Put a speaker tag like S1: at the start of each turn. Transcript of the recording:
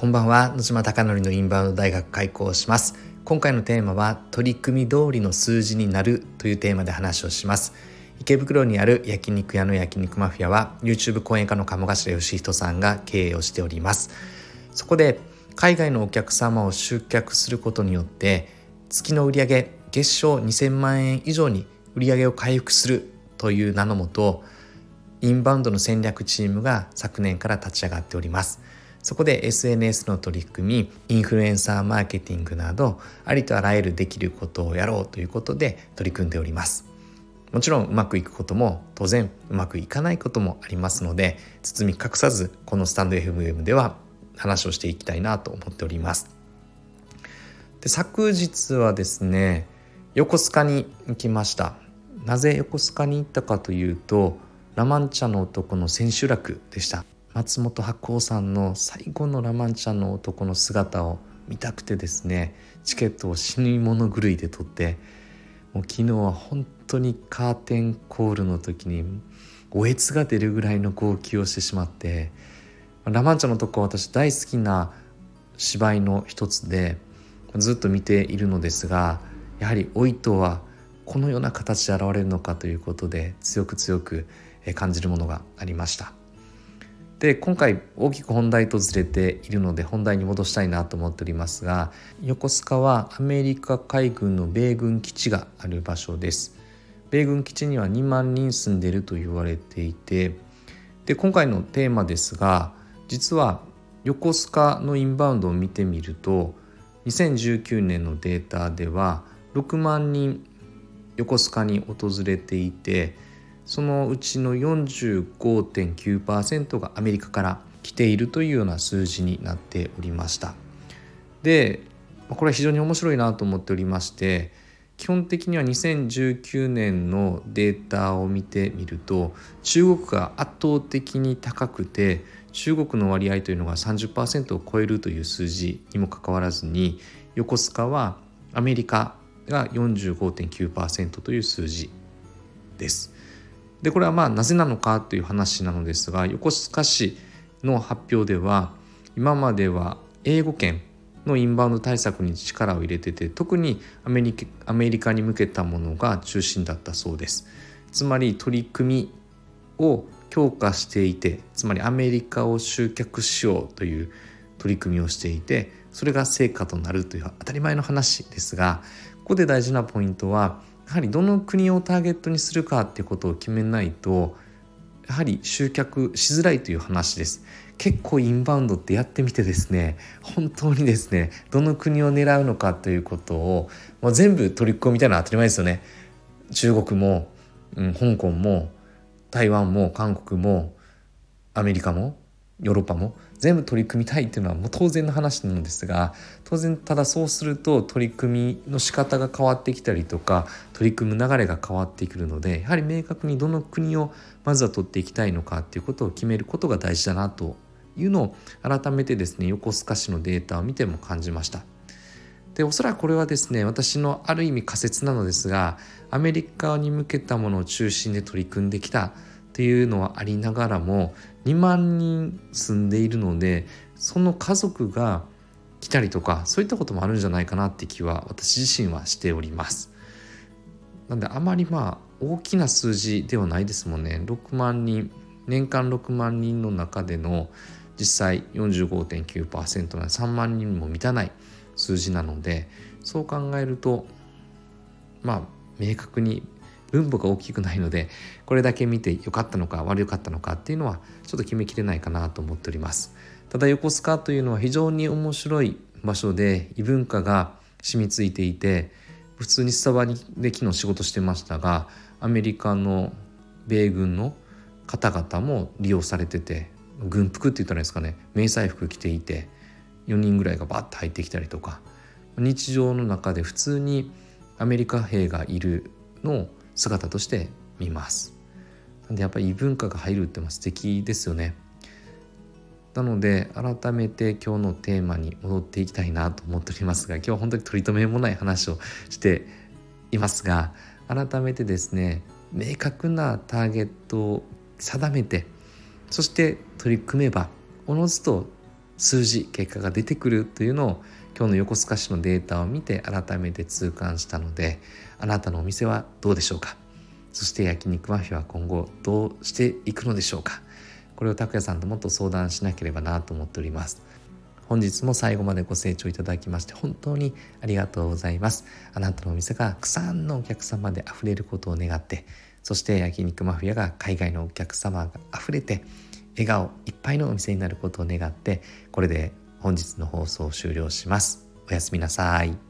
S1: こんばんは。野島貴則のインバウンド大学開校します。今回のテーマは取り組み通りの数字になるというテーマで話をします。池袋にある焼肉屋の焼肉マフィアは YouTube 講演家の鴨頭義人さんが経営をしております。そこで海外のお客様を集客することによって月の売上月賞2000万円以上に売上を回復するという名のもとインバウンドの戦略チームが昨年から立ち上がっております。そこで SNS の取り組みインフルエンサーマーケティングなどありとあらゆるできることをやろうということで取り組んでおります。もちろんうまくいくことも当然うまくいかないこともありますので包み隠さずこのスタンド FM では話をしていきたいなと思っております。で昨日はですね横須賀に行きました。なぜ横須賀に行ったかというとラマンチャの男の千秋楽でした。松本白鸚さんの最後のラマンチャの男の姿を見たくてですねチケットを死に物狂いで取ってもう昨日は本当にカーテンコールの時におえつが出るぐらいの号泣をしてしまってラマンチャの男は私大好きな芝居の一つでずっと見ているのですがやはり老いとはこのような形で現れるのかということで強く強く感じるものがありました。で今回大きく本題とずれているので本題に戻したいなと思っておりますが横須賀はアメリカ海軍の米軍基地がある場所です。米軍基地には2万人住んでいると言われていてで今回のテーマですが実は横須賀のインバウンドを見てみると2019年のデータでは6万人横須賀に訪れていてそのうちの45.9%がアメリカから来ているというような数字になっておりましたでこれは非常に面白いなと思っておりまして基本的には2019年のデータを見てみると中国が圧倒的に高くて中国の割合というのが30%を超えるという数字にもかかわらずに横須賀はアメリカが45.9%という数字です。でこれはまあなぜなのかという話なのですが横須賀市の発表では今までは英語圏のインバウンド対策に力を入れてて特にアメリカアメリカに向けたものが中心だったそうです。つまり取り組みを強化していてつまりアメリカを集客しようという取り組みをしていてそれが成果となるという当たり前の話ですがここで大事なポイントはやはりどの国をターゲットにするかっていうことを決めないとやはり集客しづらいという話です。結構インバウンドってやってみてですね本当にですねどの国を狙うのかということを、まあ、全部取り組みたいなのは当たり前ですよね。中国も、うん、香港も台湾も韓国もアメリカもヨーロッパも全部取り組みたいっていうのはもう当然の話なんですが当然ただそうすると取り組みの仕方が変わってきたりとか取り組む流れが変わってくるのでやはり明確にどの国をまずは取っていきたいのかっていうことを決めることが大事だなというのを改めてですね横須賀市のデータを見ても感じました。でおそらくこれはですね私のある意味仮説なのですがアメリカに向けたものを中心で取り組んできたっていうのはありながらも2万人住んでいるのでその家族が来たりとかそういったこともあるんじゃないかなって気は私自身はしております。なんであまりまあ大きな数字ではないですもんね6万人年間6万人の中での実際45.9%な3万人も満たない数字なのでそう考えるとまあ明確に分母が大きくないのでこれだけ見て良かったのか悪かったのかっていうのはちょっと決めきれないかなと思っております。ただ横須賀というのは非常に面白い場所で異文化が染みついていて普通にスタバで昨日仕事してましたがアメリカの米軍の方々も利用されてて軍服って言ったらいいですかね迷彩服着ていて4人ぐらいがバッと入ってきたりとか日常の中で普通にアメリカ兵がいるのを姿として見ます。なんでやっぱり異文化が入るって素敵ですよね。なので改めて今日のテーマに戻っていきたいなと思っておりますが今日は本当に取り留めもない話をしていますが改めてですね明確なターゲットを定めてそして取り組めばおのずと数字結果が出てくるというのを今日の横須賀市のデータを見て改めて痛感したのであなたのお店はどうでしょうか？そして焼肉マフィアは今後どうしていくのでしょうか？これを拓也さんともっと相談しなければなと思っております。本日も最後までご清聴いただきまして本当にありがとうございます。あなたのお店がたくさんのお客様で溢れることを願ってそして焼肉マフィアが海外のお客様が溢れて笑顔いっぱいのお店になることを願ってこれで本日の放送を終了します。おやすみなさい。